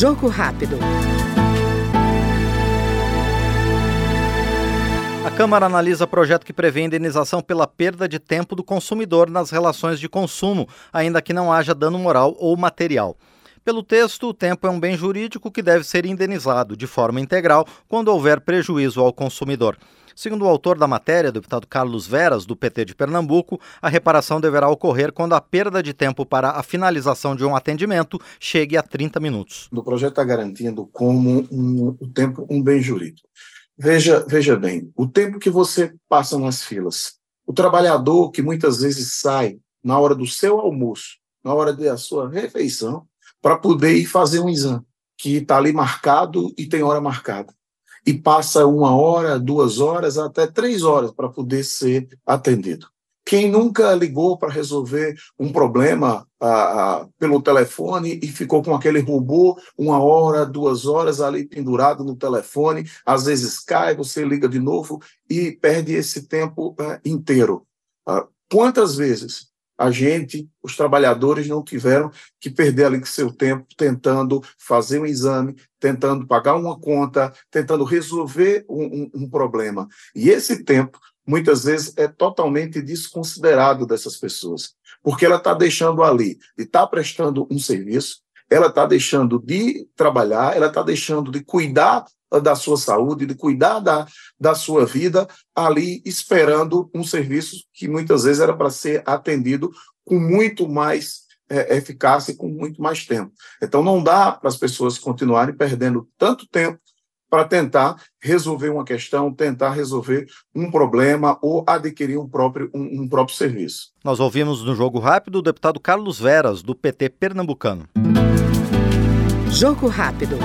Jogo rápido. A Câmara analisa projeto que prevê indenização pela perda de tempo do consumidor nas relações de consumo, ainda que não haja dano moral ou material. Pelo texto, o tempo é um bem jurídico que deve ser indenizado de forma integral quando houver prejuízo ao consumidor. Segundo o autor da matéria, deputado Carlos Veras, do PT de Pernambuco, a reparação deverá ocorrer quando a perda de tempo para a finalização de um atendimento chegue a 30 minutos. O projeto está garantindo como um, o tempo um bem jurídico. Veja, veja bem, o tempo que você passa nas filas, o trabalhador que muitas vezes sai na hora do seu almoço, na hora da sua refeição, para poder ir fazer um exame que está ali marcado e tem hora marcada. E passa uma hora, duas horas, até três horas para poder ser atendido. Quem nunca ligou para resolver um problema pelo telefone e ficou com aquele robô uma hora, duas horas ali pendurado no telefone, às vezes cai, você liga de novo e perde esse tempo ah, inteiro. Ah, quantas vezes a gente, os trabalhadores, não tiveram que perder ali seu tempo tentando fazer um exame, tentando pagar uma conta, tentando resolver um, um, um problema. E esse tempo, muitas vezes, é totalmente desconsiderado dessas pessoas, porque ela está deixando ali de estar tá prestando um serviço, ela está deixando de trabalhar, ela está deixando de cuidar da sua saúde, de cuidar da, da sua vida, ali esperando um serviço que muitas vezes era para ser atendido com muito mais é, eficácia e com muito mais tempo. Então, não dá para as pessoas continuarem perdendo tanto tempo para tentar resolver uma questão, tentar resolver um problema ou adquirir um próprio, um, um próprio serviço. Nós ouvimos no Jogo Rápido o deputado Carlos Veras, do PT pernambucano. Jogo Rápido.